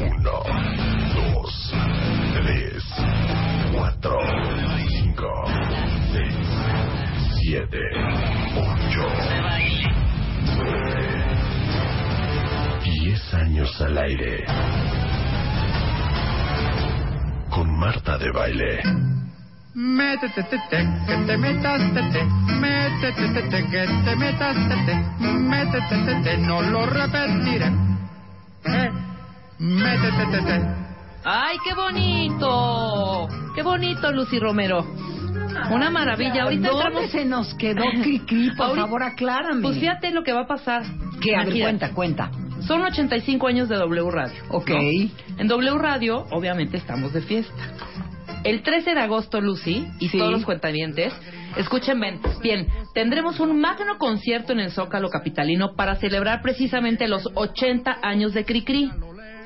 Uno, dos, tres, cuatro, cinco, seis, siete, ocho, nueve, diez años al aire. Con Marta de Baile. Métete, te, te, que te metas, te, te. Métete, te, te, que te metas, te, te. Métete, te, te, no lo repetiré. Eh, Métete, te, te. ¡Ay, qué bonito! ¡Qué bonito, Lucy Romero! Una maravilla. Ahorita ¿Dónde entramos... se nos quedó Cricri? Por Ahorita- favor, aclárame. Pues fíjate lo que va a pasar. Que, a ver, cuenta, cuenta. Son 85 años de W Radio. Ok. ¿no? En W Radio, obviamente, estamos de fiesta. El 13 de agosto, Lucy, y Sí. todos los cuentavientes, escuchen bien, bien, tendremos un magno concierto en el Zócalo Capitalino para celebrar precisamente los 80 años de Cricri.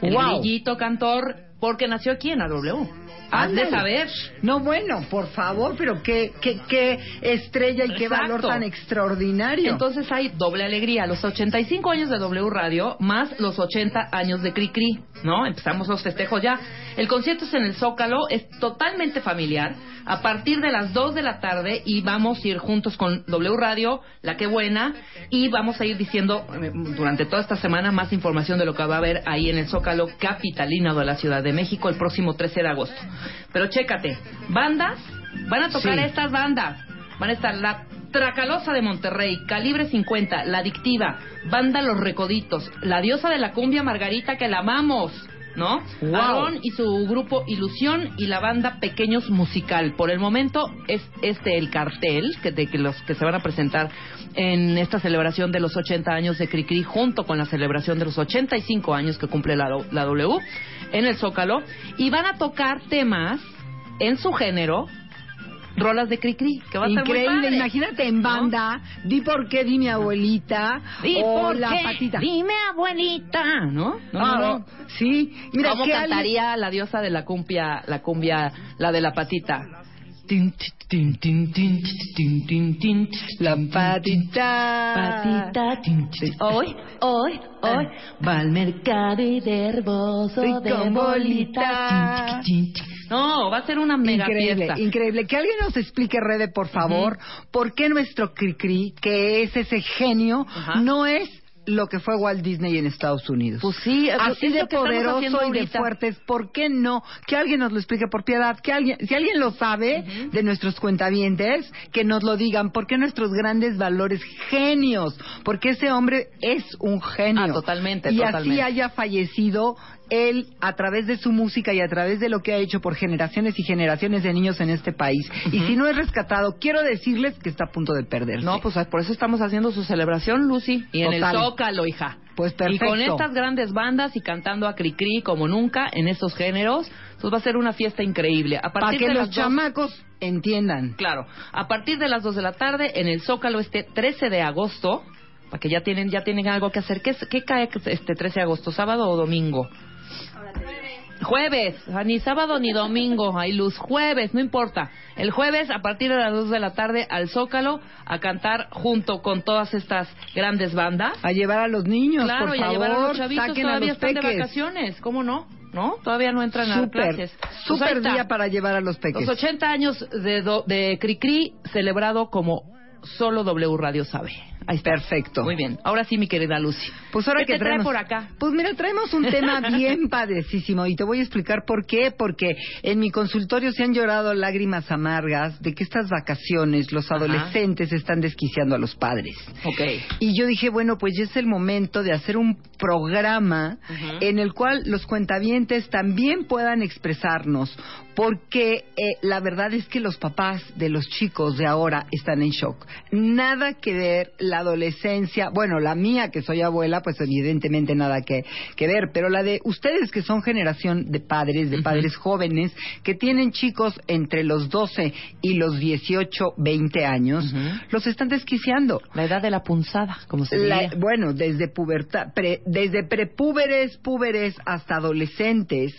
El Wow. cantor, porque nació aquí en la W. Has de saber. No, bueno, por favor, pero qué, qué, qué estrella y qué valor tan extraordinario. Entonces hay doble alegría, los 85 años de W Radio más los 80 años de Cri Cri, ¿no? Empezamos los festejos ya. El concierto es en el Zócalo, es totalmente familiar, a partir de las 2 de la tarde y vamos a ir juntos con W Radio, La Que Buena, y vamos a ir diciendo eh, durante toda esta semana más información de lo que va a haber ahí en el Zócalo Capitalino de la Ciudad de México el próximo 13 de agosto. Pero chécate, bandas, van a tocar Sí. estas bandas. Van a estar la Tracalosa de Monterrey, Calibre 50, La Adictiva, Banda Los Recoditos, La Diosa de la Cumbia Margarita que la amamos, ¿no? Wow. Aarón y su grupo Ilusión y la banda Pequeños Musical. Por el momento es este el cartel que de que los que se van a presentar en esta celebración de los 80 años de Cricri junto con la celebración de los 85 años que cumple la, la W en el Zócalo y van a tocar temas en su género rolas de Cricri, que va a muy Increíble, padre. imagínate en banda, di por qué, di mi abuelita, ¿Y o por la qué? patita. Dime, abuelita, ¿no? No, Ah, no, no. Sí, mira, ¿Cómo que alguien- cantaría la diosa de la cumbia, la cumbia, la de la patita? Tin, tin, tin, tin, tin, tin, tin, La patita. Patita, tin. Hoy, hoy, hoy, va al mercado y de herboso Y de con bolita. bolita. Tin, tin, tin. No, va a ser una mega Increíble, fiesta. increíble. Que alguien nos explique, Rebe, por favor, por qué nuestro Cricri, que es ese genio, no es lo que fue Walt Disney en Estados Unidos. Pues sí, es lo- Así de poderoso y de fuertes, ¿por qué no? Que alguien nos lo explique por piedad, que alguien, si alguien lo sabe de nuestros cuentavientes, que nos lo digan, ¿por qué nuestros grandes valores genios? Porque ese hombre es un genio. Ah, totalmente, Y totalmente. así haya fallecido él a través de su música y a través de lo que ha hecho por generaciones y generaciones de niños en este país. Y si no es rescatado, quiero decirles que está a punto de perderse. No, pues por eso estamos haciendo su celebración, Lucy. Y en Total. el Zócalo, hija. Pues Y con perfecto. estas grandes bandas y cantando a Cricri como nunca en estos géneros, pues va a ser una fiesta increíble. A Para partir que de los dos- chamacos entiendan. Claro, a partir de las 2 de la tarde en el Zócalo este 13 de agosto, para que ya tienen ya tienen algo que hacer. ¿Qué, qué cae este 13 de agosto? ¿Sábado o domingo? Jueves, ni sábado ni domingo, hay luz. Jueves, no importa. El jueves, a partir de las 2 de la tarde, al Zócalo, a cantar junto con todas estas grandes bandas. A llevar a los niños, Claro, por y a favor, llevar a los chavitos, a todavía los están de peques. vacaciones. ¿Cómo no? ¿No? Todavía no entran a Súper, clases. Pues súper día para llevar a los peques. Los 80 años de, do- de Cricri celebrado como solo W Radio sabe. Ahí está. Perfecto. Muy bien. Ahora sí, mi querida Lucy. Pues ahora ¿Qué que te trae traemos por acá? Pues mira, traemos un tema bien padecísimo y te voy a explicar por qué. Porque en mi consultorio se han llorado lágrimas amargas de que estas vacaciones los Ajá. adolescentes están desquiciando a los padres. Ok. Y yo dije, bueno, pues ya es el momento de hacer un programa en el cual los cuentavientes también puedan expresarnos, porque eh, la verdad es que los papás de los chicos de ahora están en shock. Nada que ver la adolescencia, bueno, la mía que soy abuela, pues evidentemente nada que, que ver, pero la de ustedes que son generación de padres, de padres jóvenes, que tienen chicos entre los 12 y los 18, 20 años, los están desquiciando. La edad de la punzada, como se La- diría. bueno, desde pubertad, pre- desde prepúberes, púberes hasta adolescentes,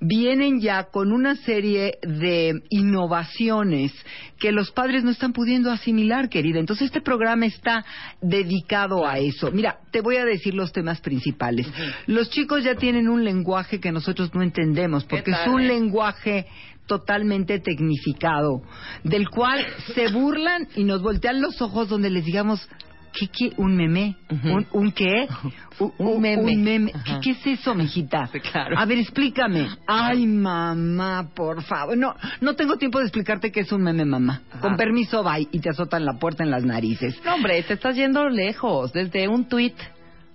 vienen ya con una serie de innovaciones que los padres no están pudiendo asimilar, querida. Entonces este programa está dedicado a eso. Mira, te voy a decir los temas principales. Los chicos ya tienen un lenguaje que nosotros no entendemos, porque es un eh? lenguaje totalmente tecnificado, del cual se burlan y nos voltean los ojos donde les digamos, ¿qué, qué? ¿Un meme? ¿Un, un qué? Un, Un meme. un meme. ¿Qué, es eso, mijita? Sí, claro. A ver, explícame. Ay, mamá, por favor. No, no tengo tiempo de explicarte qué es un meme, mamá. Ajá. Con permiso, bye. Y te azotan la puerta en las narices. No, hombre, te estás yendo lejos, desde un tweet.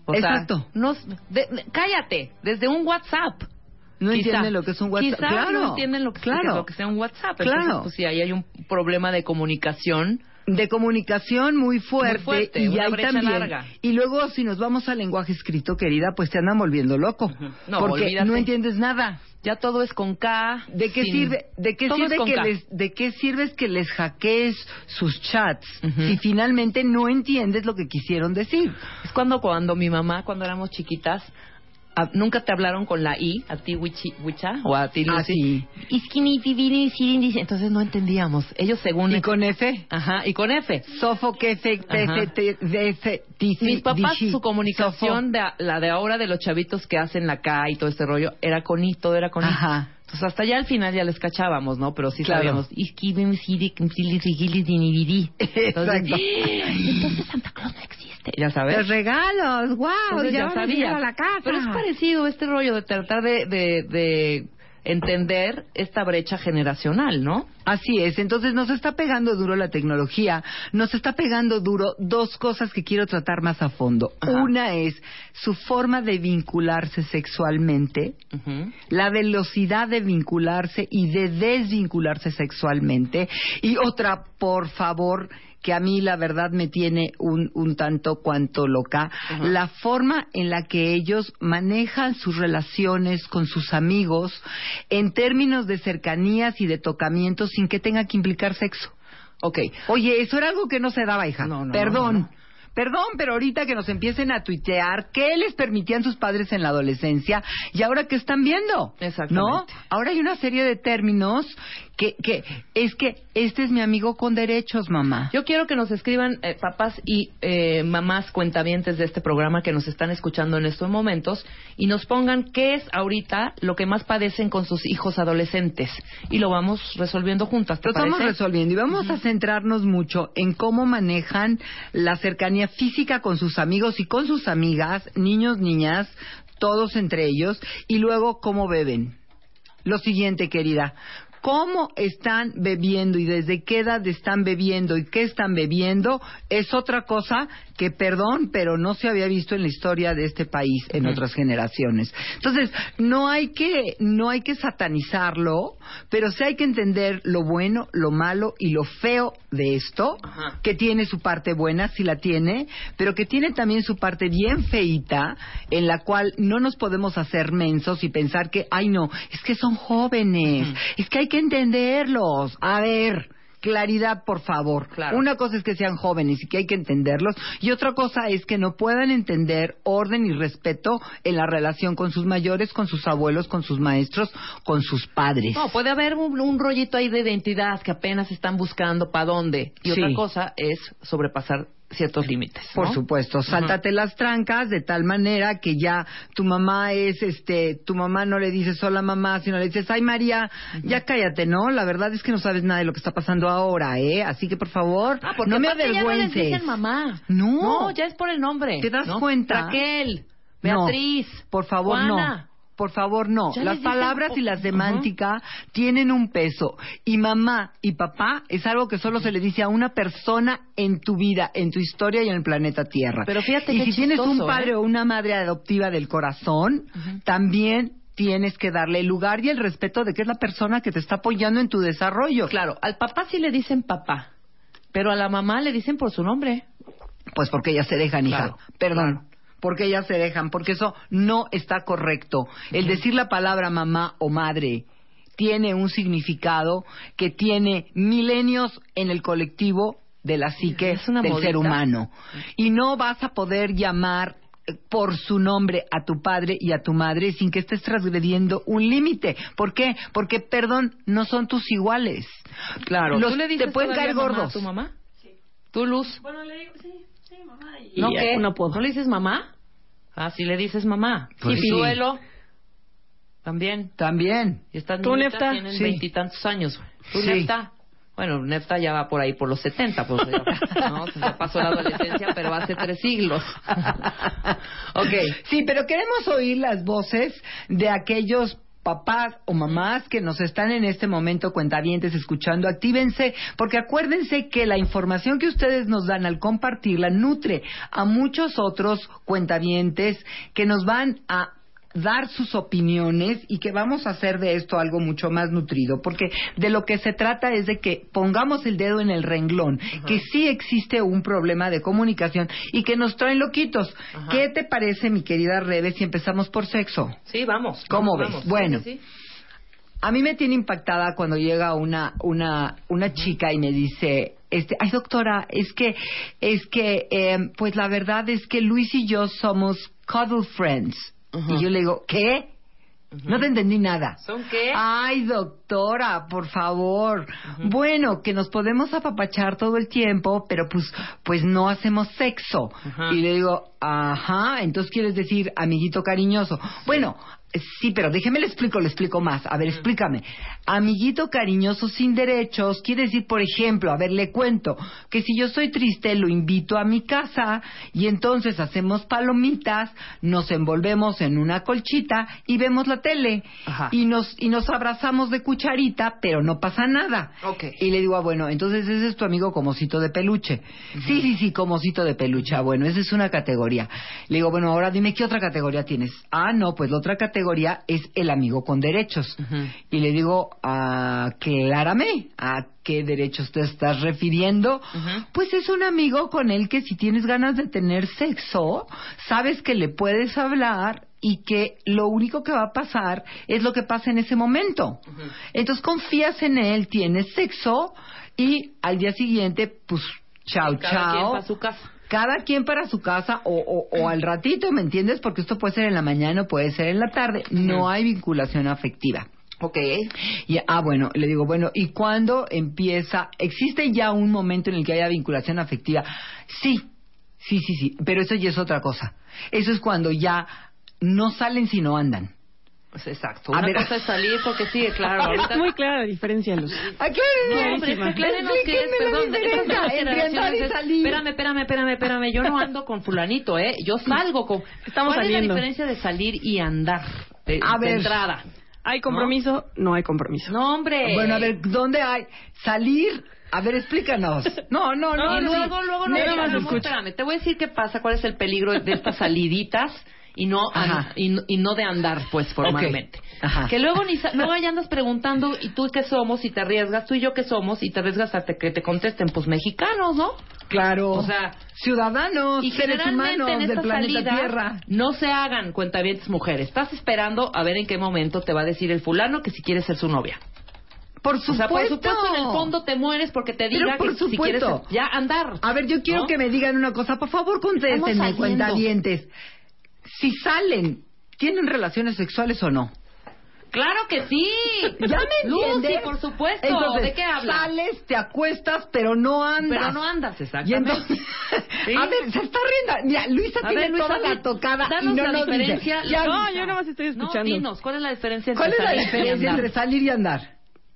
O sea, Exacto. no, de- de- cállate, desde un WhatsApp. No Quizá. entienden lo que es un WhatsApp. Quizá claro. no entienden lo que, claro. lo que sea un WhatsApp. Claro. Pues sí, ahí hay un problema de comunicación. De comunicación muy fuerte, Muy fuerte, y una hay también larga. y luego si nos vamos al lenguaje escrito querida pues te andan volviendo loco No, porque olvídate. no entiendes nada Ya todo es con K. ¿De qué sin- sirve, de qué todo sirve que K. les, de qué sirve es que les hackees sus chats si finalmente no entiendes lo que quisieron decir? Es cuando, cuando mi mamá, cuando éramos chiquitas, nunca te hablaron con la I, a ti Wichi, Wicha, o a ti Ah, Lucy. sí. Que vivir dice, entonces no entendíamos. Ellos según... Y con F, Ajá, y con F. T, Ajá. F, T, D, F, T, Mis papás, su comunicación, Sofo. de, a- la de ahora de los chavitos que hacen la K y todo este rollo, era con I, todo era con I. Ajá. Entonces hasta ya al final ya les cachábamos, ¿no? Pero sí Claro. sabíamos. Entonces, Exacto. entonces Santa Claus no existe. Ya sabes. Los regalos, wow, Entonces ya, ya sabía. a la casa. Pero es parecido este rollo de tratar de, de, de entender esta brecha generacional, ¿no? Así es, entonces nos está pegando duro la tecnología, nos está pegando duro dos cosas que quiero tratar más a fondo. Ajá. Una es su forma de vincularse sexualmente, la velocidad de vincularse y de desvincularse sexualmente. Y otra, por favor, que a mí la verdad me tiene un, un tanto cuanto loca, la forma en la que ellos manejan sus relaciones con sus amigos en términos de cercanías y de tocamientos sin que tenga que implicar sexo. Ok. Oye, eso era algo que no se daba, hija. No, no, Perdón. no. Perdón, pero ahorita que nos empiecen a tuitear qué les permitían sus padres en la adolescencia y ahora qué están viendo. Exactamente. ¿No? Ahora hay una serie de términos que, que es que este es mi amigo con derechos, mamá. Yo quiero que nos escriban eh, papás y eh, mamás cuentavientes de este programa que nos están escuchando en estos momentos y nos pongan qué es ahorita lo que más padecen con sus hijos adolescentes y lo vamos resolviendo juntas. ¿te Lo estamos resolviendo y vamos a centrarnos mucho en cómo manejan la cercanía física con sus amigos y con sus amigas, niños, niñas, todos entre ellos, y luego cómo beben. Lo siguiente, querida, cómo están bebiendo y desde qué edad están bebiendo y qué están bebiendo es otra cosa que, perdón, pero no se había visto en la historia de este país en otras generaciones. Entonces, no hay que, no hay que satanizarlo, pero sí hay que entender lo bueno, lo malo y lo feo de esto, que tiene su parte buena, sí la tiene, pero que tiene también su parte bien feita, en la cual no nos podemos hacer mensos y pensar que, ay no, es que son jóvenes, es que hay que entenderlos. A ver. Claridad, por favor. Claro. Una cosa es que sean jóvenes y que hay que entenderlos, y otra cosa es que no puedan entender orden y respeto en la relación con sus mayores, con sus abuelos, con sus maestros, con sus padres. No, puede haber un, un rollito ahí de identidad que apenas están buscando para dónde. Y Sí. otra cosa es sobrepasar ciertos límites. Por supuesto, sáltate las trancas de tal manera que ya tu mamá es, este, tu mamá no le dices hola mamá, sino le dices, ay María, ya cállate, ¿no? La verdad es que no sabes nada de lo que está pasando ahora, ¿eh? Así que por favor, Ah, no me aparte ya no les avergüences. dicen mamá. No. No, ya es por el nombre. ¿Te das ¿no? cuenta? Raquel. Beatriz. Por favor, Juana. no. Por favor, no. Ya Las palabras y la semántica tienen un peso. Y mamá y papá es algo que solo se le dice a una persona en tu vida, en tu historia y en el planeta Tierra. Pero fíjate y si tienes un chistoso, padre ¿eh? o una madre adoptiva del corazón, también tienes que darle el lugar y el respeto de que es la persona que te está apoyando en tu desarrollo. Claro, al papá sí le dicen papá, pero a la mamá le dicen por su nombre. Pues porque ellas se dejan, hija. Claro, Perdón. Porque ellas se dejan, porque eso no está correcto. El decir la palabra mamá o madre tiene un significado que tiene milenios en el colectivo de la psique Es una del modita. ser humano. Y no vas a poder llamar eh, por su nombre a tu padre y a tu madre sin que estés transgrediendo un límite. ¿Por qué? Porque, perdón, no son tus iguales. Claro. Los- ¿Tú le dices te pueden caer mamá gordos. a tu mamá? ¿Tú, Luz? Bueno, le digo, sí, sí, mamá. Y ¿No qué? No puedo. ¿No le dices mamá? Ah, sí le dices mamá. Pues ¿Y sí. Suelo? También. También. Y ¿Tú, Nefta? tienen Sí. veintitantos años. güey. ¿Tú, Sí. Nefta? Bueno, Nefta ya va por ahí por los 70, pues ya, ¿no? ya pasó la adolescencia, pero hace tres siglos. ok, sí, pero queremos oír las voces de aquellos papás o mamás que nos están en este momento cuentavientes escuchando, actívense, porque acuérdense que la información que ustedes nos dan al compartirla nutre a muchos otros cuentavientes que nos van a dar sus opiniones y que vamos a hacer de esto algo mucho más nutrido, porque de lo que se trata es de que pongamos el dedo en el renglón, que sí existe un problema de comunicación y que nos traen loquitos. Ajá. ¿Qué te parece, mi querida Rebe, si empezamos por sexo? Sí, vamos. ¿Cómo vamos, ves? vamos. Bueno. Sí, sí. A mí me tiene impactada cuando llega una una una chica y me dice, este, ay doctora, es que es que eh, pues la verdad es que Luis y yo somos cuddle friends. Y yo le digo, ¿qué? No te entendí nada. ¿Son qué? Ay, doctora, por favor. Bueno, que nos podemos apapachar todo el tiempo, pero pues, pues no hacemos sexo. Y le digo, ajá, entonces quieres decir amiguito cariñoso. Bueno, sí, pero déjeme le explico, le explico más. A ver, explícame. Amiguito cariñoso sin derechos quiere decir, por ejemplo, a ver, le cuento, que si yo soy triste, lo invito a mi casa y entonces hacemos palomitas, nos envolvemos en una colchita y vemos la tele. Ajá. Y nos, y nos abrazamos de cucharita, pero no pasa nada. Ok. Y le digo, ah, bueno, entonces ese es tu amigo comosito de peluche. Sí, sí, sí, comosito de peluche. Ah, bueno, esa es una categoría. Le digo, bueno, ahora dime qué otra categoría tienes. Ah, no, pues la otra categoría es el amigo con derechos. Y le digo, aclárame, ¿a qué derechos te estás refiriendo? Pues es un amigo con el que si tienes ganas de tener sexo, sabes que le puedes hablar y que lo único que va a pasar es lo que pasa en ese momento. Entonces confías en él, tienes sexo y al día siguiente, pues, chao, chao. quien para su casa. Cada quien para su casa o, o- o al ratito, ¿me entiendes? Porque esto puede ser en la mañana o puede ser en la tarde. No hay vinculación afectiva. Ok. Y, ah, bueno, le digo, bueno, ¿y cuándo empieza? ¿Existe ya un momento en el que haya vinculación afectiva? Sí, sí, sí, sí, pero eso ya es otra cosa. Eso es cuando ya no salen sino andan. Pues exacto. A Una ver. cosa es salir porque sí, claro. Ahorita... Es muy clara la diferencia, Luz. Aquí No, hombre, es que qué es, perdón, de entre y salir. Espérame, espérame, espérame, espérame, yo no ando con fulanito, ¿eh? Yo salgo con... Estamos ¿Cuál saliendo. es la diferencia de salir y andar? De, A de ver. entrada. ¿Hay compromiso? No, hay compromiso. No, hombre. Bueno, a ver, ¿dónde hay? Salir. A ver, explícanos. No, no, no. No, no. luego, luego, no, no. espérame, te voy a decir qué pasa, cuál es el peligro de estas saliditas y no an- y, no- y no de andar pues formalmente. Ajá. Que luego ni luego ya andas preguntando y tú qué somos y te arriesgas, tú y yo qué somos y te arriesgas a te- que te contesten pues mexicanos, ¿no? Claro. O sea, ciudadanos, y seres humanos en del planeta salidas Tierra. no se hagan cuentavientes mujeres. Estás esperando a ver en qué momento te va a decir el fulano que si quieres ser su novia. Por O supuesto. sea, por supuesto en el fondo te mueres porque te diga por que si quieres ya andar. A ver, yo quiero ¿no? que me digan una cosa. Por favor, contéstenme, cuentavientes. Si salen, ¿tienen relaciones sexuales o no? Claro que sí. ¿Ya me Lucy, entiendes? por supuesto. Entonces, ¿De qué hablas? Sales, te acuestas, pero no andas. Pero no andas, Y exactamente. entonces, Sí. a ver, se está riendo. Mira, Luisa A tiene ver, Luisa, la tocada y danos no la nos dice. diferencia. Ya, No, Luisa, yo nada más estoy escuchando. No, dinos, ¿cuál es la diferencia ¿Cuál es entre la salir y diferencia andar? entre salir y andar?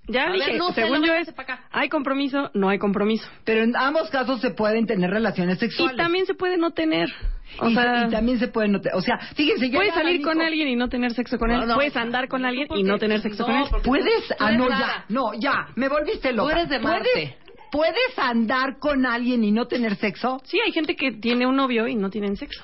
Ya A dije, ver, no sé, según luego yo es, hay compromiso, no hay compromiso. Pero en ambos casos se pueden tener relaciones sexuales. Y también se puede no tener. O y, sea, y también se pueden notar. O sea, fíjense, puedes salir con alguien y no tener sexo con él. No, no. puedes andar con alguien y no tener sexo no, con él. porque- Puedes, Tú ah, no, ya, no, ya, me volviste loca. eres de Marte. ¿Puedes, ¿Puedes andar con alguien y no tener sexo? Sí, hay gente que tiene un novio y no tienen sexo.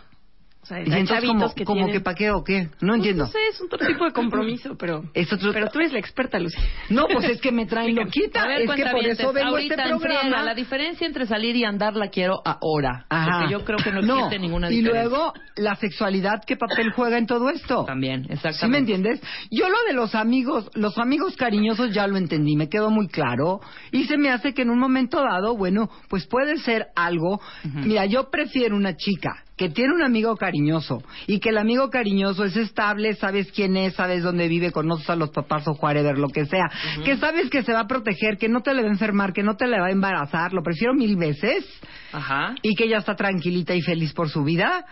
O sea, Y hay entonces, como, que como tienen... que o qué? No Pues, entiendo. No sé, es otro tipo de compromiso, pero... Otro- Pero tú eres la experta, Lucy. No, pues es que me traen loquita. Ver, es que por eso vengo este programa. la diferencia entre salir y andar la quiero ahora. Ajá. Porque yo creo que no existe ninguna Y diferencia. luego, la sexualidad, ¿qué papel juega en todo esto? También, exactamente. ¿Sí me entiendes? Yo lo de los amigos, los amigos cariñosos ya lo entendí, me quedó muy claro. Y se me hace que en un momento dado, bueno, pues puede ser algo. Mira, yo prefiero una chica que tiene un amigo cariñoso y que el amigo cariñoso es estable, sabes quién es, sabes dónde vive, conoces a los papás o whatever, lo que sea, que sabes que se va a proteger, que no te le va a enfermar, que no te le va a embarazar, lo prefiero mil veces Ajá. y que ella está tranquilita y feliz por su vida,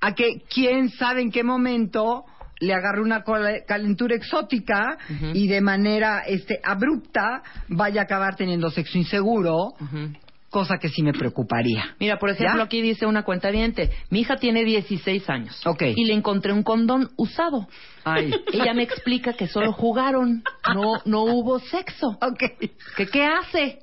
a que quién sabe en qué momento le agarre una calentura exótica y de manera este abrupta vaya a acabar teniendo sexo inseguro. Cosa que sí me preocuparía. Mira, por ejemplo, ¿Ya? aquí dice una cuenta Mi hija tiene 16 años. Ok. Y le encontré un condón usado. Ay. Ella me explica que solo jugaron, no no hubo sexo. Ok, ¿Que qué hace?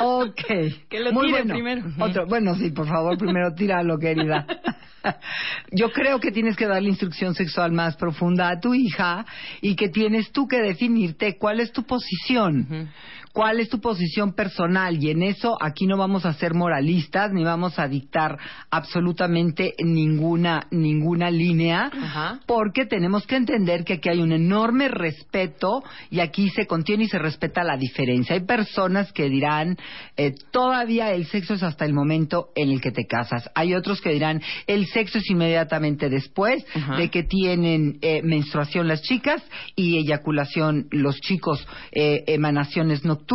ok. Que lo Muy tire bueno. primero. Otro, bueno, sí, por favor, primero tíralo, querida. Yo creo que tienes que darle instrucción sexual más profunda a tu hija y que tienes tú que definirte cuál es tu posición. Ujú. ¿Cuál es tu posición personal? Y en eso aquí no vamos a ser moralistas ni vamos a dictar absolutamente ninguna ninguna línea, Ajá. porque tenemos que entender que aquí hay un enorme respeto y aquí se contiene y se respeta la diferencia. Hay personas que dirán eh, todavía el sexo es hasta el momento en el que te casas. Hay otros que dirán el sexo es inmediatamente después Ajá. de que tienen eh, menstruación las chicas y eyaculación los chicos, eh, emanaciones nocturnas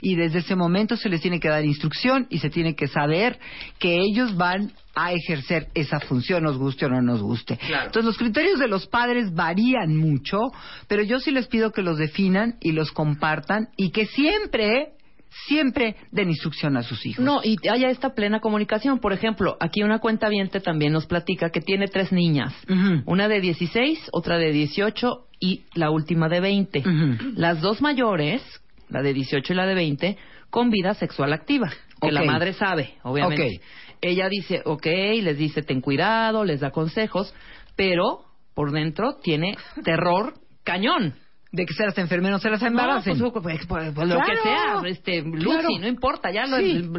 y desde ese momento se les tiene que dar instrucción y se tiene que saber que ellos van a ejercer esa función, nos guste o no nos guste. Claro. Entonces los criterios de los padres varían mucho, pero yo sí les pido que los definan y los compartan y que siempre, siempre den instrucción a sus hijos. No, y haya esta plena comunicación. Por ejemplo, aquí una cuenta también nos platica que tiene tres niñas. Una de 16, otra de 18 y la última de 20. Ujú. Las dos mayores, la de 18 y la de 20, con vida sexual activa. Que la madre sabe, obviamente. Ella dice, ok, les dice ten cuidado, les da consejos, pero por dentro tiene terror cañón. De que se las enfermen o se las embaracen. No, pues, pues, pues, lo Claro, que sea, este, Lucy, claro. no importa, ya lo- Sí.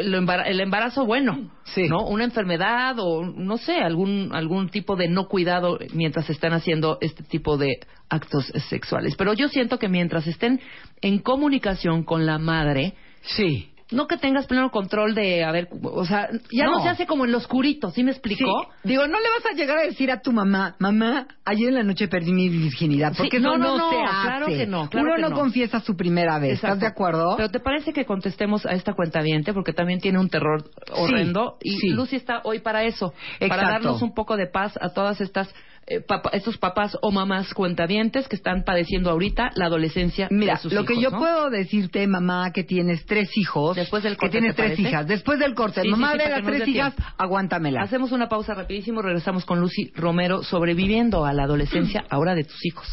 el, el embarazo bueno, Sí. ¿no? Una enfermedad o no sé, algún algún tipo de no cuidado mientras están haciendo este tipo de actos sexuales. Pero yo siento que mientras estén en comunicación con la madre, Sí. No que tengas pleno control de, a ver, o sea, ya no, No. se hace como en lo oscurito, ¿sí me explicó? Sí. Digo, no le vas a llegar a decir a tu mamá, mamá, ayer en la noche perdí mi virginidad, Sí, porque no, no, no, no, se hace. claro que no, claro Uno que no, confiesa su primera vez, ¿estás de acuerdo? Pero ¿te parece que contestemos a esta cuenta Porque también tiene un terror horrendo. y. Lucy está hoy para eso. Para darnos un poco de paz a todas estas... eh, papa- estos papás o mamás cuentavientes que están padeciendo ahorita la adolescencia Mira, de sus lo que hijos, yo ¿no? puedo decirte, mamá, que tienes tres hijos. Después del Que corte, tienes ¿te tres parece? hijas. Después del corte. Sí, mamá sí, de las que tres hijas, tiempo. aguántamela. Hacemos una pausa rapidísimo. Regresamos con Lucy Romero sobreviviendo a la adolescencia ahora de tus hijos.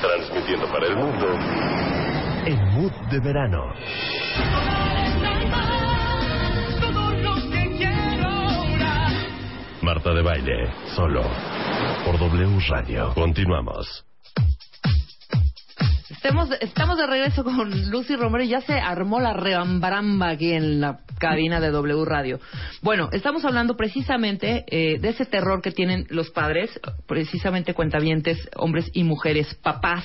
Transmitiendo para el mundo en Mood de Verano. Marta de Baile, solo por W Radio. Continuamos. Estemos, estamos de regreso con Lucy Romero y ya se armó la reambaramba aquí en la cabina de W Radio. Bueno, estamos hablando precisamente eh, de ese terror que tienen los padres, precisamente cuentavientes, hombres y mujeres, papás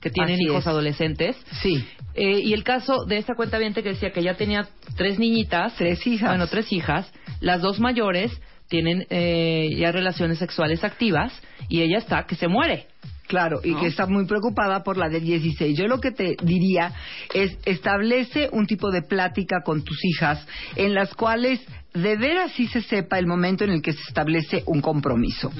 que tienen Así hijos es. adolescentes. Sí. Eh, y el caso de esta cuentaviente que decía que ya tenía tres niñitas. Tres hijas. Bueno, tres hijas. Las dos mayores tienen eh, ya relaciones sexuales activas y ella está que se muere. Claro, y ¿No? que está muy preocupada por la de 16. Yo lo que te diría es establece un tipo de plática con tus hijas en las cuales de veras sí se sepa el momento en el que se establece un compromiso.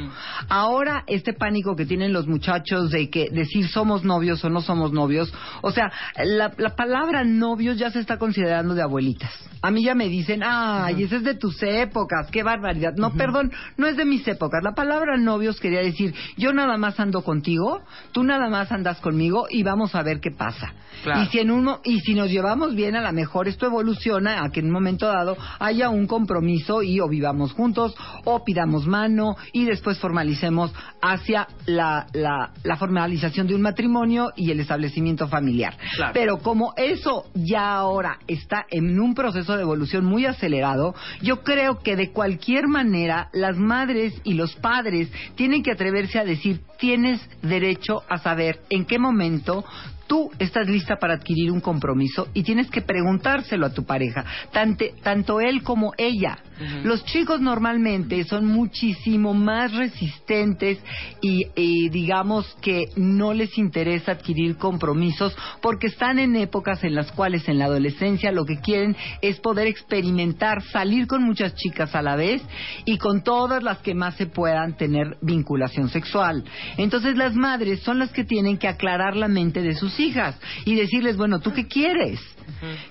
Ahora, este pánico que tienen los muchachos de que decir somos novios o no somos novios, o sea, la, la palabra novios ya se está considerando de abuelitas. A mí ya me dicen, ay, ese es de tus épocas, qué barbaridad. No, perdón, no es de mis épocas. La palabra novios quería decir, yo nada más ando contigo, tú nada más andas conmigo y vamos a ver qué pasa. Claro. Y si en uno y si nos llevamos bien, a lo mejor esto evoluciona a que en un momento dado haya un compromiso compromiso y o vivamos juntos o pidamos mano y después formalicemos hacia la, la, la formalización de un matrimonio y el establecimiento familiar. Claro. Pero como eso ya ahora está en un proceso de evolución muy acelerado, yo creo que de cualquier manera las madres y los padres tienen que atreverse a decir, tienes derecho a saber en qué momento tú estás lista para adquirir un compromiso y tienes que preguntárselo a tu pareja, tante- tanto él como ella. Los chicos normalmente son muchísimo más resistentes y, y digamos que no les interesa adquirir compromisos porque están en épocas en las cuales en la adolescencia lo que quieren es poder experimentar, salir con muchas chicas a la vez y con todas las que más se puedan tener vinculación sexual. Entonces las madres son las que tienen que aclarar la mente de sus hijas y decirles, bueno, ¿tú qué quieres?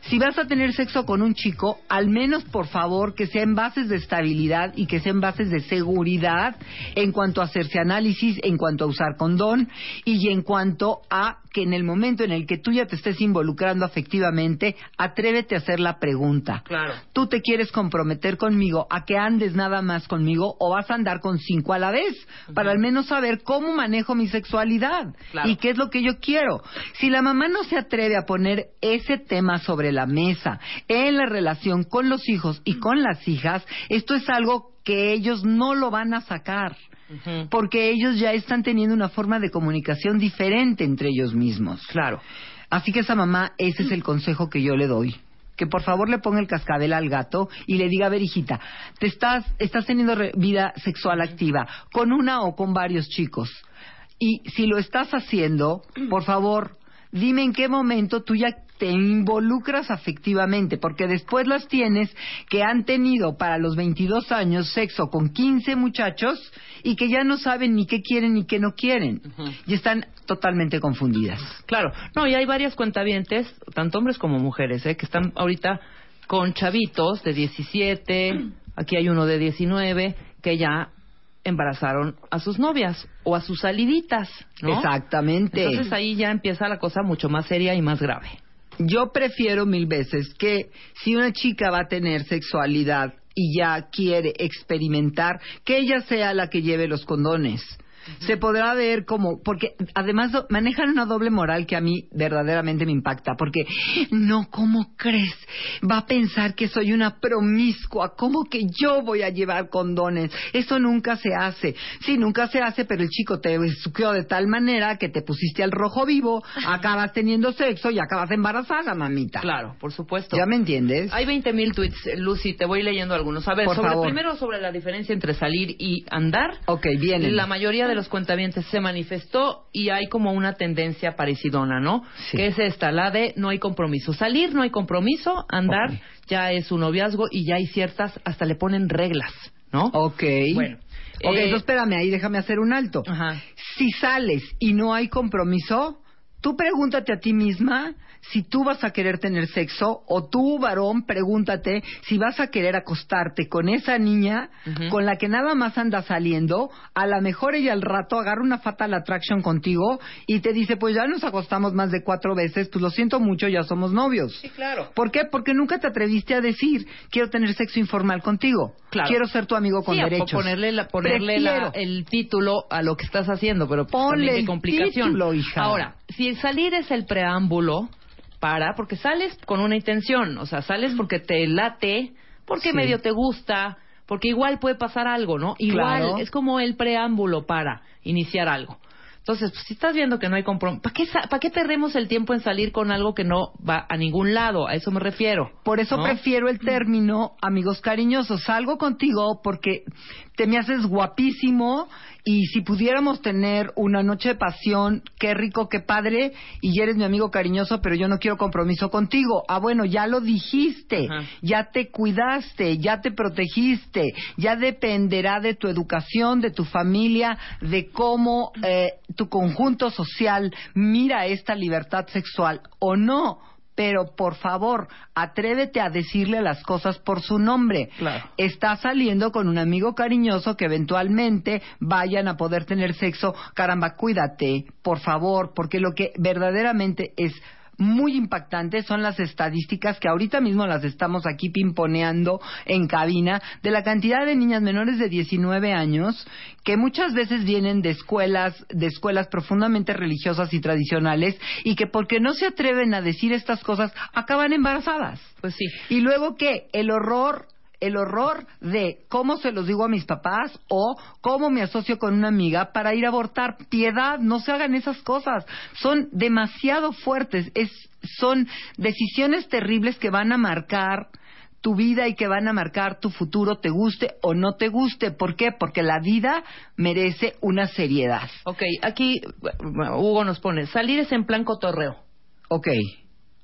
Si vas a tener sexo con un chico, al menos por favor que sea en bases de estabilidad y que sea en bases de seguridad en cuanto a hacerse análisis, en cuanto a usar condón y en cuanto a que en el momento en el que tú ya te estés involucrando afectivamente, atrévete a hacer la pregunta. Claro. ¿Tú te quieres comprometer conmigo a que andes nada más conmigo o vas a andar con cinco a la vez? Para al menos saber cómo manejo mi sexualidad Claro. y qué es lo que yo quiero. Si la mamá no se atreve a poner ese tema sobre la mesa en la relación con los hijos y con las hijas, esto es algo que ellos no lo van a sacar. Porque ellos ya están teniendo una forma de comunicación diferente entre ellos mismos. Claro. Así que esa mamá, ese es el consejo que yo le doy. Que por favor le ponga el cascabel al gato y le diga, a ver, hijita, te estás, estás teniendo re- vida sexual activa con una o con varios chicos. Y si lo estás haciendo, por favor, dime en qué momento tú ya te involucras afectivamente, porque después las tienes que han tenido para los 22 años sexo con 15 muchachos y que ya no saben ni qué quieren ni qué no quieren. Y están totalmente confundidas. Claro, no, y hay varias cuentavientes, tanto hombres como mujeres, ¿eh? que están ahorita con chavitos de 17, aquí hay uno de 19, que ya embarazaron a sus novias o a sus saliditas, ¿no? Exactamente. Entonces ahí ya empieza la cosa mucho más seria y más grave. Yo prefiero mil veces que si una chica va a tener sexualidad y ya quiere experimentar, que ella sea la que lleve los condones. Se podrá ver como, porque además do- manejan una doble moral que a mí verdaderamente me impacta, porque no, ¿cómo crees? Va a pensar que soy una promiscua, ¿cómo que yo voy a llevar condones? Eso nunca se hace. Sí, nunca se hace, pero el chico te suqueó de tal manera que te pusiste al rojo vivo, acabas teniendo sexo y acabas embarazada, mamita. Claro, por supuesto. ¿Ya me entiendes? Hay 20.000 tweets, eh, Lucy, te voy leyendo algunos. A ver, sobre, primero sobre la diferencia entre salir y andar. Ok, vienen. La mayoría de los cuentavientes se manifestó y hay como una tendencia parecidona, ¿no? Sí. Que es esta, la de no hay compromiso. Salir no hay compromiso, andar ya es un noviazgo y ya hay ciertas, hasta le ponen reglas, ¿no? Ok. Bueno. Ok, eh, entonces espérame, ahí déjame hacer un alto. Ajá. Si sales y no hay compromiso, tú pregúntate a ti misma si tú vas a querer tener sexo o tú, varón, pregúntate si vas a querer acostarte con esa niña con la que nada más anda saliendo, a lo mejor ella al rato agarra una fatal attraction contigo y te dice, pues ya nos acostamos más de cuatro veces, pues lo siento mucho, ya somos novios. Sí, claro. ¿Por qué? Porque nunca te atreviste a decir, quiero tener sexo informal contigo. Claro. Quiero ser tu amigo con Sí, derechos. ponerle, la- ponerle la- el título a lo que estás haciendo, pero pues, Ponle el complicación. título, hija. Ahora, si el salir es el preámbulo para, porque sales con una intención, o sea, sales porque te late, porque Sí. medio te gusta, porque igual puede pasar algo, ¿no? Igual Claro. es como el preámbulo para iniciar algo. Entonces, pues, si estás viendo que no hay compromiso, ¿para qué, sa- ¿para qué perdemos el tiempo en salir con algo que no va a ningún lado? A eso me refiero. Por eso ¿no? prefiero el término amigos cariñosos. Salgo contigo porque te me haces guapísimo y si pudiéramos tener una noche de pasión, qué rico, qué padre, y eres mi amigo cariñoso, pero yo no quiero compromiso contigo. Ah, bueno, ya lo dijiste, Ajá. ya te cuidaste, ya te protegiste, ya dependerá de tu educación, de tu familia, de cómo eh, tu conjunto social mira esta libertad sexual o no. Pero por favor, atrévete a decirle las cosas por su nombre. Claro. Está saliendo con un amigo cariñoso que eventualmente vayan a poder tener sexo. Caramba, cuídate, por favor, porque lo que verdaderamente es muy impactantes son las estadísticas que ahorita mismo las estamos aquí pimponeando en cabina de la cantidad de niñas menores de 19 años que muchas veces vienen de escuelas de escuelas profundamente religiosas y tradicionales y que porque no se atreven a decir estas cosas acaban embarazadas. Pues sí. Y luego que el horror el horror de cómo se los digo a mis papás o cómo me asocio con una amiga para ir a abortar. Piedad, no se hagan esas cosas. Son demasiado fuertes. Es, son decisiones terribles que van a marcar tu vida y que van a marcar tu futuro, te guste o no te guste. ¿Por qué? Porque la vida merece una seriedad. Ok, aquí bueno, Hugo nos pone, salir es en plan cotorreo. Ok.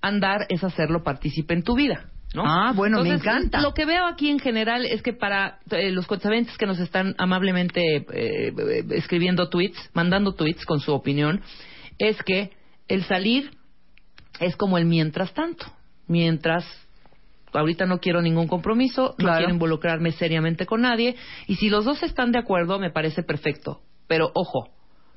Andar es hacerlo partícipe en tu vida. ¿No? Ah, bueno, me encanta. Lo que veo aquí en general es que para eh, los cuentavientes que nos están amablemente eh, escribiendo tweets, mandando tweets con su opinión, es que el salir es como el mientras tanto. Mientras ahorita no quiero ningún compromiso, no quiero involucrarme seriamente con nadie, y si los dos están de acuerdo, me parece perfecto. Pero ojo,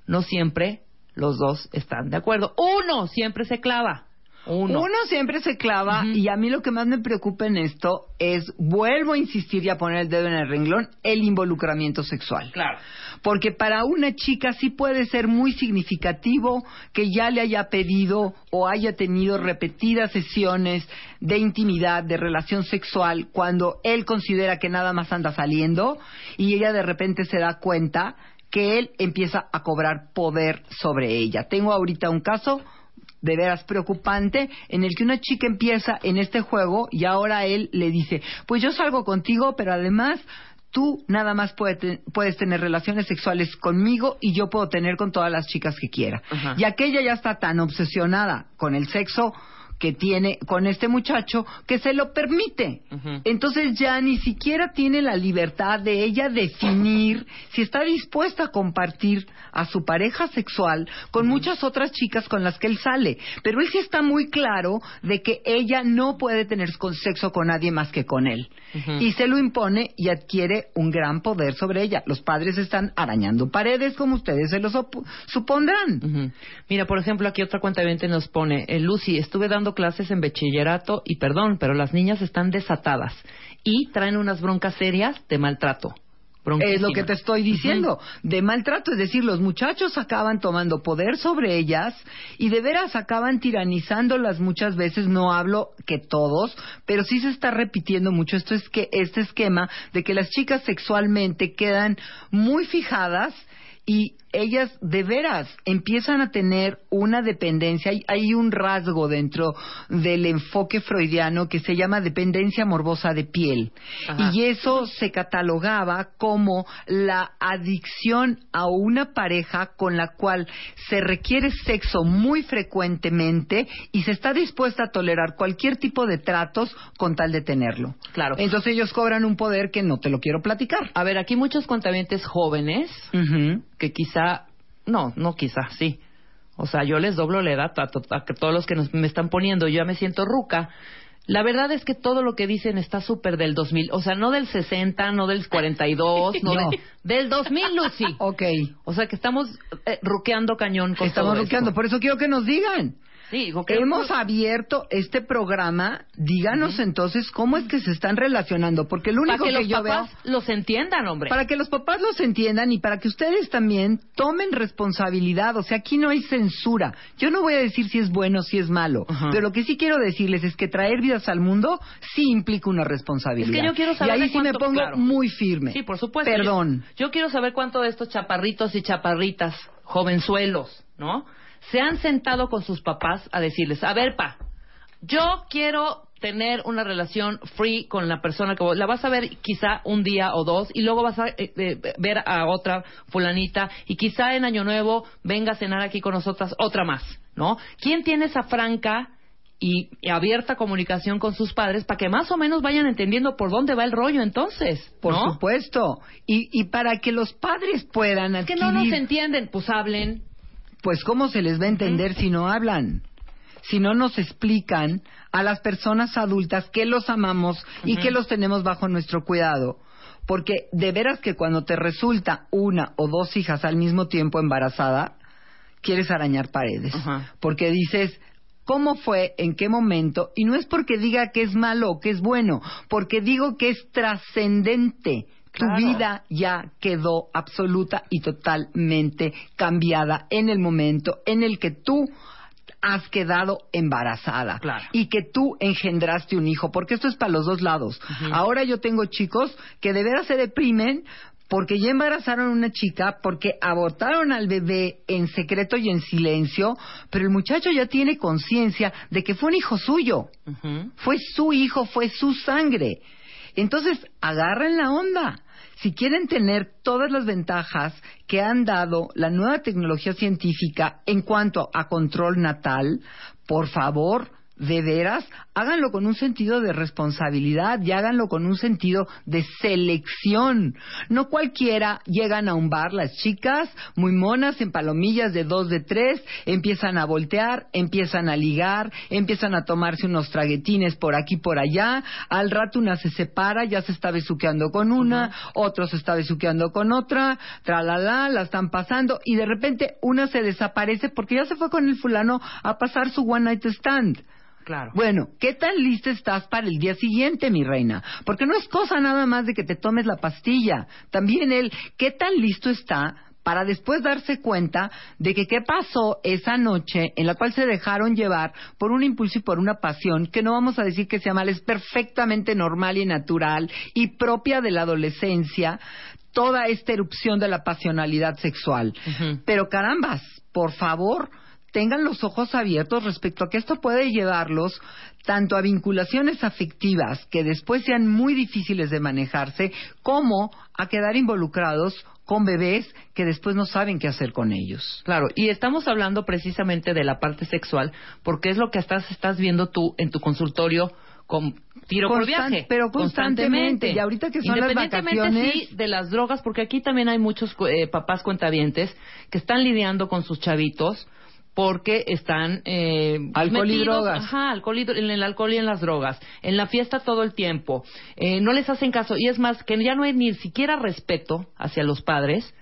no siempre los dos están de acuerdo. Uno siempre se clava. Uno. siempre se clava y a mí lo que más me preocupa en esto es, vuelvo a insistir y a poner el dedo en el renglón, el involucramiento sexual. Claro. Porque para una chica sí puede ser muy significativo que ya le haya pedido o haya tenido repetidas sesiones de intimidad, de relación sexual, cuando él considera que nada más anda saliendo y ella de repente se da cuenta que él empieza a cobrar poder sobre ella. Tengo ahorita un caso de veras preocupante en el que una chica empieza en este juego y ahora él le dice, pues yo salgo contigo, pero además tú nada más puedes tener relaciones sexuales conmigo y yo puedo tener con todas las chicas que quiera. Ajá. Y aquella ya está tan obsesionada con el sexo que tiene con este muchacho que se lo permite. Entonces ya ni siquiera tiene la libertad de ella definir si está dispuesta a compartir a su pareja sexual con muchas otras chicas con las que él sale. Pero él sí está muy claro de que ella no puede tener sexo con nadie más que con él. Y se lo impone y adquiere un gran poder sobre ella. Los padres están arañando paredes como ustedes se lo sopo- supondrán. Mira, por ejemplo, aquí otra cuenta nos pone, eh, Lucy, estuve dando clases en bachillerato y perdón, pero las niñas están desatadas y traen unas broncas serias de maltrato. Es lo que te estoy diciendo, de maltrato, es decir, los muchachos acaban tomando poder sobre ellas y de veras acaban tiranizándolas muchas veces, no hablo que todos, pero sí se está repitiendo mucho esto es que este esquema de que las chicas sexualmente quedan muy fijadas y ellas de veras empiezan a tener una dependencia, hay, hay un rasgo dentro del enfoque freudiano que se llama dependencia morbosa de piel. Ajá. Y eso se catalogaba como la adicción a una pareja con la cual se requiere sexo muy frecuentemente y se está dispuesta a tolerar cualquier tipo de tratos con tal de tenerlo. Claro. Entonces ellos cobran un poder que no te lo quiero platicar. A ver, aquí muchos cuentavientes jóvenes. Que quizá, no, no quizá, sí. O sea, yo les doblo la edad a, to- a que todos los que nos, me están poniendo. Yo ya me siento ruca. La verdad es que todo lo que dicen está súper del 2000. O sea, no del 60, no del 42, no, No. de- del 2000, Lucy. Ok. O sea, que estamos eh, ruqueando cañón con Estamos todo bloqueando, esto. por eso quiero que nos digan. Sí, digo que- Hemos abierto este programa. Díganos entonces cómo es que se están relacionando, porque lo para único que que, los yo papás veo los entiendan, hombre. para que los papás los entiendan y para que ustedes también tomen responsabilidad. O sea, aquí no hay censura. Yo no voy a decir si es bueno o si es malo, pero lo que sí quiero decirles es que traer vidas al mundo sí implica una responsabilidad. Es que yo quiero saber y ahí sí me pongo claro. muy firme. Sí, por supuesto. Perdón. Yo, yo quiero saber cuánto de estos chaparritos y chaparritas, jovenzuelos, ¿no? Se han sentado con sus papás a decirles, a ver, pa, yo quiero tener una relación free con la persona que vos- la vas a ver quizá un día o dos y luego vas a eh, eh, ver a otra fulanita y quizá en año nuevo venga a cenar aquí con nosotras otra más, ¿no? ¿Quién tiene esa franca y, y abierta comunicación con sus padres para que más o menos vayan entendiendo por dónde va el rollo entonces? Por supuesto. Y, y para que los padres puedan Es que adquirir... no nos entienden, pues hablen. Pues cómo se les va a entender si no hablan, si no nos explican a las personas adultas que los amamos y que los tenemos bajo nuestro cuidado. Porque de veras que cuando te resulta una o dos hijas al mismo tiempo embarazada, quieres arañar paredes. Ajá. Porque dices, cómo fue, en qué momento, y no es porque diga que es malo o que es bueno, porque digo que es trascendente. Tu vida ya quedó absoluta y totalmente cambiada en el momento en el que tú has quedado embarazada Claro. y que tú engendraste un hijo, porque esto es para los dos lados. Ahora yo tengo chicos que de veras se deprimen porque ya embarazaron a una chica, porque abortaron al bebé en secreto y en silencio, pero el muchacho ya tiene conciencia de que fue un hijo suyo, fue su hijo, fue su sangre. Entonces, agarren la onda. Si quieren tener todas las ventajas que han dado la nueva tecnología científica en cuanto a control natal, por favor, de veras, háganlo con un sentido de responsabilidad y háganlo con un sentido de selección. No cualquiera llegan a un bar las chicas, muy monas, en palomillas de dos, de tres, empiezan a voltear, empiezan a ligar, empiezan a tomarse unos traguetines por aquí, por allá, al rato una se separa, ya se está besuqueando con una, otro se está besuqueando con otra, tralala, la están pasando y de repente una se desaparece porque ya se fue con el fulano a pasar su one night stand. Claro. Bueno, ¿qué tan lista estás para el día siguiente, mi reina? Porque no es cosa nada más de que te tomes la pastilla. También él, ¿qué tan listo está para después darse cuenta de que qué pasó esa noche en la cual se dejaron llevar por un impulso y por una pasión que no vamos a decir que sea mal, es perfectamente normal y natural y propia de la adolescencia toda esta erupción de la pasionalidad sexual. Pero carambas, por favor, tengan los ojos abiertos respecto a que esto puede llevarlos tanto a vinculaciones afectivas que después sean muy difíciles de manejarse, como a quedar involucrados con bebés que después no saben qué hacer con ellos. Claro, y estamos hablando precisamente de la parte sexual, porque es lo que estás, estás viendo tú en tu consultorio con tiro por Constan- viaje. pero constantemente, y ahorita que son las vacaciones- sí, de las drogas, porque aquí también hay muchos eh, papás cuentavientes que están lidiando con sus chavitos porque están eh, Alcohol y metidos, drogas. Ajá, alcohol y en el alcohol y en las drogas, en la fiesta todo el tiempo. Eh, no les hacen caso y es más que ya no hay ni siquiera respeto hacia los padres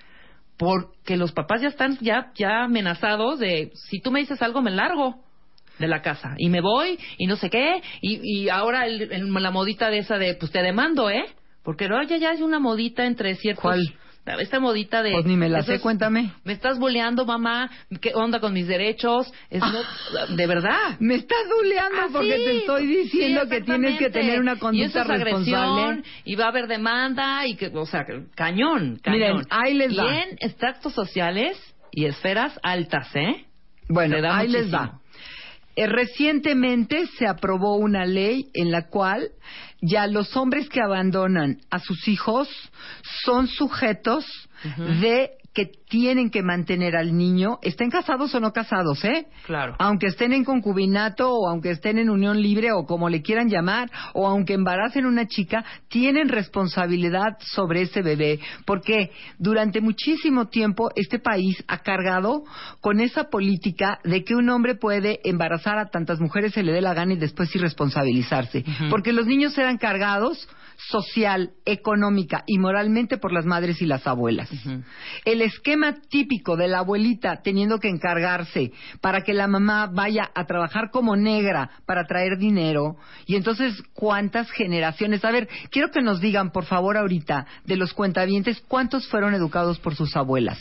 porque los papás ya están ya ya amenazados de si tú me dices algo me largo de la casa y me voy y no sé qué y, y ahora el- el- la modita de esa de pues te demando eh porque ya ya es una modita entre ciertos ¿Cuál? Esta modita de Pues ni me la sé, cuéntame. me estás boleando mamá qué onda con mis derechos es no- de verdad Me estás duleando Ah, porque sí. te estoy diciendo Sí, que tienes que tener una y eso conducta es agresión responsable. y va a haber demanda y que o sea cañón, cañón. Miren, ahí les y va. en extractos sociales y esferas altas eh Bueno, da ahí les muchísimo. Eh, recientemente se aprobó una ley en la cual ya los hombres que abandonan a sus hijos son sujetos de que tienen que mantener al niño, estén casados o no casados, ¿eh? Claro. Aunque estén en concubinato o aunque estén en unión libre o como le quieran llamar, o aunque embaracen una chica, tienen responsabilidad sobre ese bebé, porque durante muchísimo tiempo este país ha cargado con esa política de que un hombre puede embarazar a tantas mujeres se le dé la gana y después irresponsabilizarse, porque los niños eran cargados social, económica y moralmente por las madres y las abuelas. El esquema típico de la abuelita teniendo que encargarse para que la mamá vaya a trabajar como negra para traer dinero y entonces cuántas generaciones. A ver, quiero que nos digan por favor ahorita de los cuentavientes cuántos fueron educados por sus abuelas.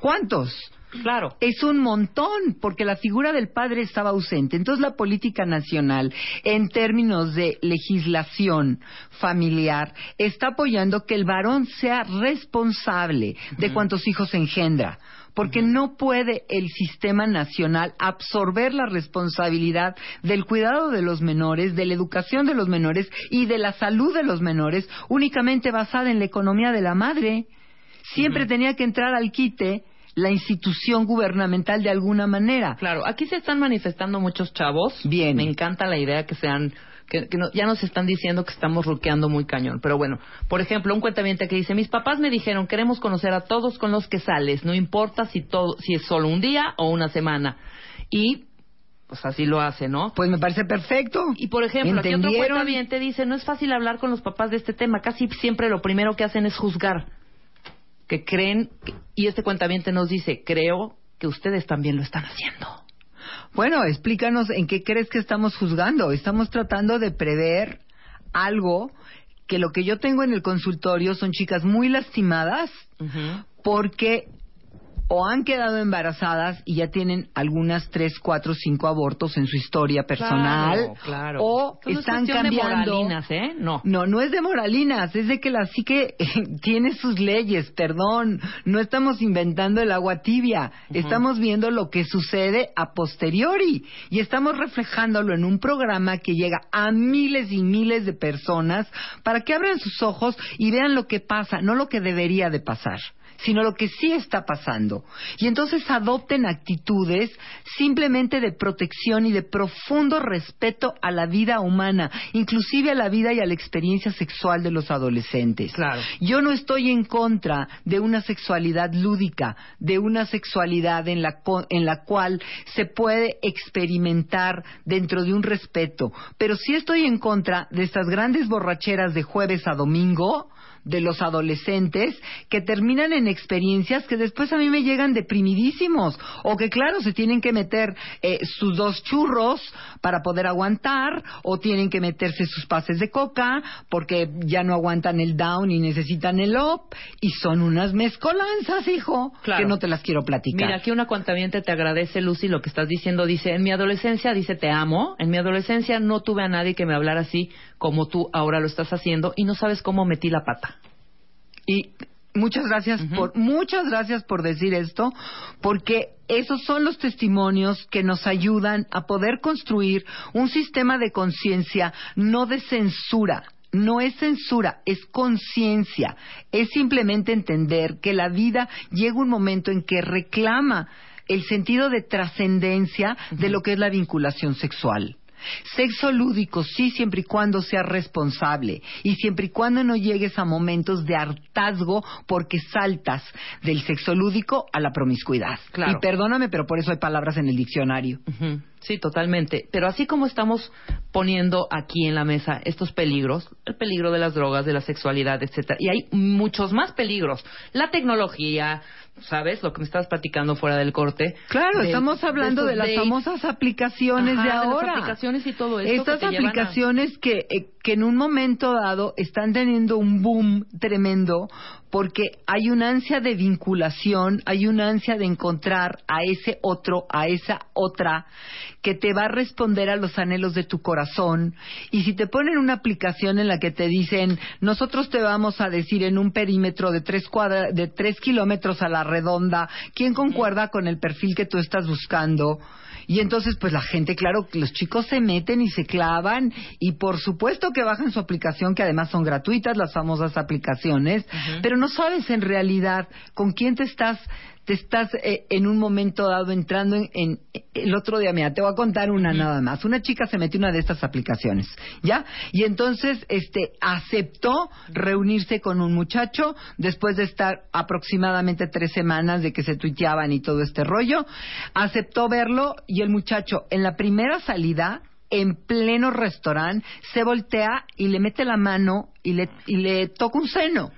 ¿Cuántos? Claro. Es un montón, porque la figura del padre estaba ausente. Entonces la política nacional, en términos de legislación familiar, está apoyando que el varón sea responsable de cuántos hijos engendra. Porque no puede el sistema nacional absorber la responsabilidad del cuidado de los menores, de la educación de los menores y de la salud de los menores únicamente basada en la economía de la madre. Siempre tenía que entrar al quite la institución gubernamental de alguna manera. Claro, aquí se están manifestando muchos chavos. Bien. Me encanta la idea que sean que, que no- ya nos están diciendo que estamos ruqueando muy cañón. Pero bueno, por ejemplo, un cuentaviente que dice, mis papás me dijeron, queremos conocer a todos con los que sales, no importa si, todo, si es solo un día o una semana. Y pues así lo hace, ¿no? Pues me parece perfecto. Y por ejemplo, aquí otro cuentaviente dice, no es fácil hablar con los papás de este tema, casi siempre lo primero que hacen es juzgar. Que creen, que- y este cuentaviente nos dice, creo que ustedes también lo están haciendo. Bueno, explícanos en qué crees que estamos juzgando. Estamos tratando de prever algo que lo que yo tengo en el consultorio son chicas muy lastimadas porque o han quedado embarazadas y ya tienen algunas tres, cuatro, cinco abortos en su historia personal, Claro, claro. o Esto no es están cuestión de cambiando. moralinas, ¿eh? No. No, no es de moralinas, es de que la psique tiene sus leyes, perdón. No estamos inventando el agua tibia, estamos viendo lo que sucede a posteriori y estamos reflejándolo en un programa que llega a miles y miles de personas para que abran sus ojos y vean lo que pasa, no lo que debería de pasar sino lo que sí está pasando. Y entonces adopten actitudes simplemente de protección y de profundo respeto a la vida humana, inclusive a la vida y a la experiencia sexual de los adolescentes. Claro. Yo no estoy en contra de una sexualidad lúdica, de una sexualidad en la, co- en la cual se puede experimentar dentro de un respeto, pero sí estoy en contra de estas grandes borracheras de jueves a domingo de los adolescentes que terminan en experiencias que después a mí me llegan deprimidísimos o que claro se tienen que meter eh, sus dos churros para poder aguantar o tienen que meterse sus pases de coca porque ya no aguantan el down y necesitan el up y son unas mezcolanzas hijo Claro. que no te las quiero platicar Mira, aquí una cuentaviente te agradece, Lucy, lo que estás diciendo. Dice, en mi adolescencia, dice, te amo. En mi adolescencia no tuve a nadie que me hablara así como tú ahora lo estás haciendo y no sabes cómo metí la pata. Y muchas gracias por muchas gracias por decir esto, porque esos son los testimonios que nos ayudan a poder construir un sistema de conciencia no de censura. No es censura, es conciencia. Es simplemente entender que la vida llega un momento en que reclama el sentido de trascendencia de lo que es la vinculación sexual. Sexo lúdico, sí, siempre y cuando sea responsable y siempre y cuando no llegues a momentos de hartazgo porque saltas del sexo lúdico a la promiscuidad. Claro. Y perdóname, pero por eso hay palabras en el diccionario. Sí, totalmente. Pero así como estamos poniendo aquí en la mesa estos peligros, el peligro de las drogas, de la sexualidad, etcétera, y hay muchos más peligros. La tecnología, ¿sabes? Lo que me estabas platicando fuera del corte. Claro, De- estamos hablando de, las dates. famosas aplicaciones Ajá, de de las ahora. aplicaciones y todo esto Estas que a- aplicaciones que, eh, que en un momento dado están teniendo un boom tremendo porque hay una ansia de vinculación, hay una ansia de encontrar a ese otro, a esa otra que te va a responder a los anhelos de tu corazón. Y si te ponen una aplicación en la que te dicen, nosotros te vamos a decir en un perímetro de tres, cuadra de tres kilómetros a la redonda, ¿quién concuerda con el perfil que tú estás buscando? Y entonces, pues la gente, claro, los chicos se meten y se clavan. Y por supuesto que bajan su aplicación, que además son gratuitas, las famosas aplicaciones, pero no sabes en realidad con quién te estás te estás eh, en un momento dado entrando en, en- el otro día, mira, te voy a contar una nada más. Una chica se metió en una de estas aplicaciones, ¿ya? Y entonces este aceptó reunirse con un muchacho después de estar aproximadamente tres semanas de que se tuiteaban y todo este rollo. Aceptó verlo y el muchacho en la primera salida en pleno restaurante, se voltea y le mete la mano y le, y le toca un seno.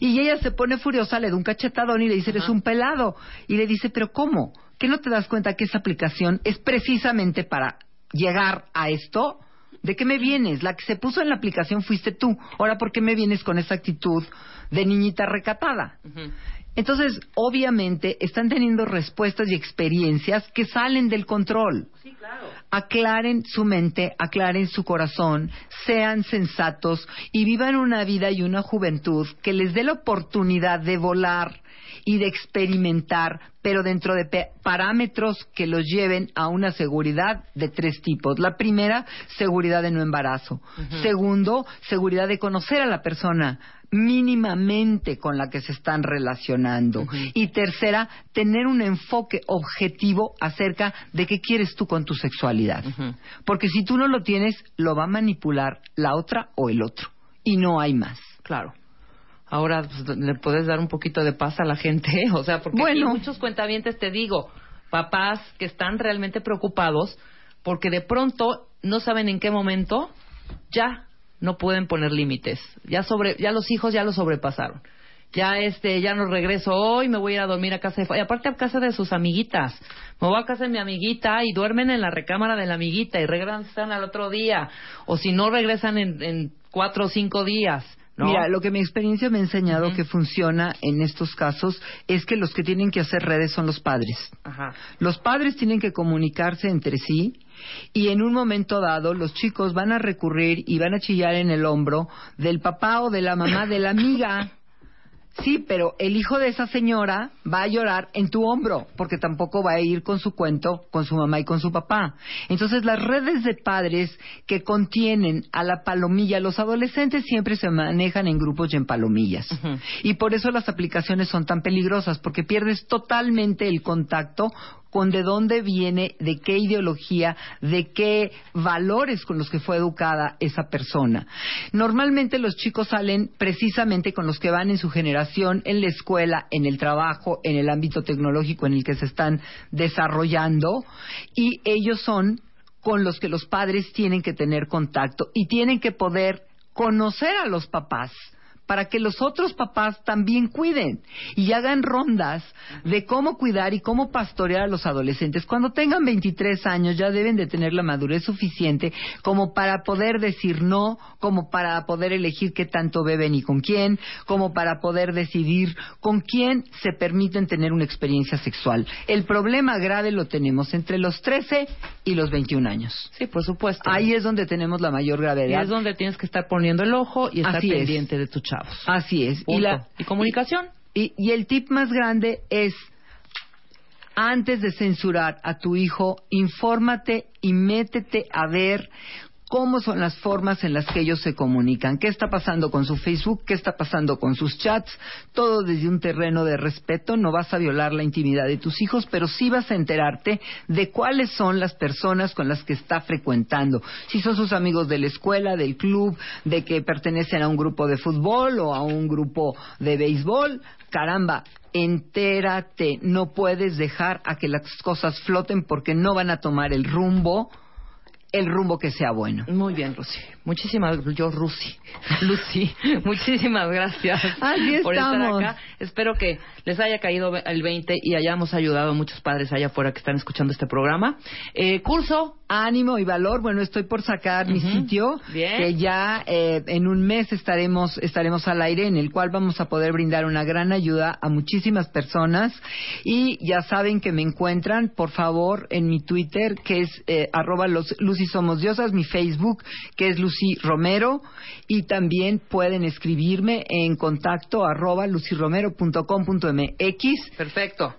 Y ella se pone furiosa, le da un cachetadón y le dice, eres un pelado. Y le dice, pero ¿cómo? ¿Que no te das cuenta que esa aplicación es precisamente para llegar a esto? ¿De qué me vienes? La que se puso en la aplicación fuiste tú. Ahora, ¿por qué me vienes con esa actitud de niñita recatada? Entonces, obviamente, están teniendo respuestas y experiencias que salen del control. Sí, claro. Aclaren su mente, aclaren su corazón, sean sensatos y vivan una vida y una juventud que les dé la oportunidad de volar y de experimentar, pero dentro de parámetros que los lleven a una seguridad de tres tipos. La primera, seguridad de no embarazo. Segundo, seguridad de conocer a la persona mínimamente con la que se están relacionando. Y tercera, tener un enfoque objetivo acerca de qué quieres tú con tu sexualidad. Porque si tú no lo tienes, lo va a manipular la otra o el otro. Y no hay más. Claro. Ahora pues, le puedes dar un poquito de paz a la gente, o sea, porque aquí Bueno. muchos cuentavientes te digo, papás que están realmente preocupados porque de pronto no saben en qué momento ya no pueden poner límites, ya sobre ya los hijos ya lo sobrepasaron. ya este, ya no regreso hoy, me voy a ir a dormir a casa de... Y aparte a casa de sus amiguitas. Me voy a casa de mi amiguita y duermen en la recámara de la amiguita y regresan al otro día. O si no, regresan en, en cuatro o cinco días. ¿No? Mira, lo que mi experiencia me ha enseñado que funciona en estos casos es que los que tienen que hacer redes son los padres. Ajá. Los padres tienen que comunicarse entre sí y en un momento dado los chicos van a recurrir y van a chillar en el hombro del papá o de la mamá de la amiga. Sí, pero el hijo de esa señora va a llorar en tu hombro, porque tampoco va a ir con su cuento con su mamá y con su papá. Entonces, las redes de padres que contienen a la palomilla, los adolescentes siempre se manejan en grupos y en palomillas. Y por eso las aplicaciones son tan peligrosas, porque pierdes totalmente el contacto con de dónde viene, de qué ideología, de qué valores con los que fue educada esa persona. Normalmente los chicos salen precisamente con los que van en su generación, en la escuela, en el trabajo, en el ámbito tecnológico en el que se están desarrollando, y ellos son con los que los padres tienen que tener contacto y tienen que poder conocer a los papás para que los otros papás también cuiden y hagan rondas de cómo cuidar y cómo pastorear a los adolescentes. Cuando tengan 23 años ya deben de tener la madurez suficiente como para poder decir no, como para poder elegir qué tanto beben y con quién, como para poder decidir con quién se permiten tener una experiencia sexual. El problema grave lo tenemos entre los 13 y los 21 años. Sí, por supuesto. Ahí es donde tenemos la mayor y gravedad. es donde tienes que estar poniendo el ojo y estar Así es. pendiente de tus Así es. Punto. Y la, ¿Y comunicación? Y, y el tip más grande es, antes de censurar a tu hijo, infórmate y métete a ver cómo son las formas en las que ellos se comunican, qué está pasando con su Facebook, qué está pasando con sus chats, todo desde un terreno de respeto, no vas a violar la intimidad de tus hijos, pero sí vas a enterarte de cuáles son las personas con las que está frecuentando, si son sus amigos de la escuela, del club, de que pertenecen a un grupo de fútbol o a un grupo de béisbol, caramba, entérate, no puedes dejar a que las cosas floten porque no van a tomar el rumbo el rumbo que sea bueno. Muy bien, Lucy. Muchísimas, yo, Lucy. Lucy, muchísimas gracias Así por estar estamos. acá. Espero que les haya caído el 20 y hayamos ayudado a muchos padres allá afuera que están escuchando este programa. Eh, curso, Ánimo y valor. Bueno, estoy por sacar mi sitio, Bien. que ya eh, en un mes estaremos estaremos al aire, en el cual vamos a poder brindar una gran ayuda a muchísimas personas. Y ya saben que me encuentran, por favor, en mi Twitter, que es eh, arroba los, Lucy Somos Diosas, mi Facebook, que es Lucy Romero, y también pueden escribirme en contacto arroba lucyromero.com.mx perfecto.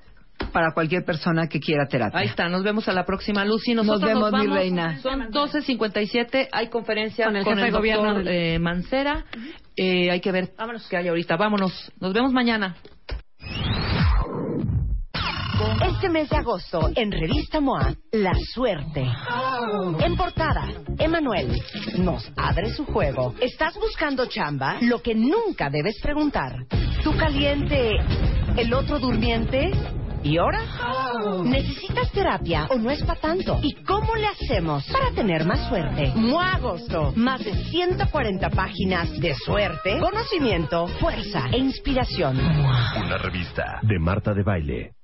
Para cualquier persona que quiera terapia. Ahí está, nos vemos a la próxima, Lucy. Nosotros Nos vemos, mi vamos. reina. Son 12.57, hay conferencia Con el jefe de doctor, gobierno del- eh, Mancera. Eh, hay que ver qué hay ahorita. Vámonos, nos vemos mañana. Este mes de agosto, en Revista MOA, La Suerte. En portada, Emanuel nos abre su juego. ¿Estás buscando chamba? Lo que nunca debes preguntar. ¿Tú caliente? ¿El otro durmiente? ¿Y ahora? ¿Necesitas terapia o no es para tanto? ¿Y cómo le hacemos para tener más suerte? MOA Agosto. Más de 140 páginas de suerte, conocimiento, fuerza e inspiración. Una revista de Marta de Baile.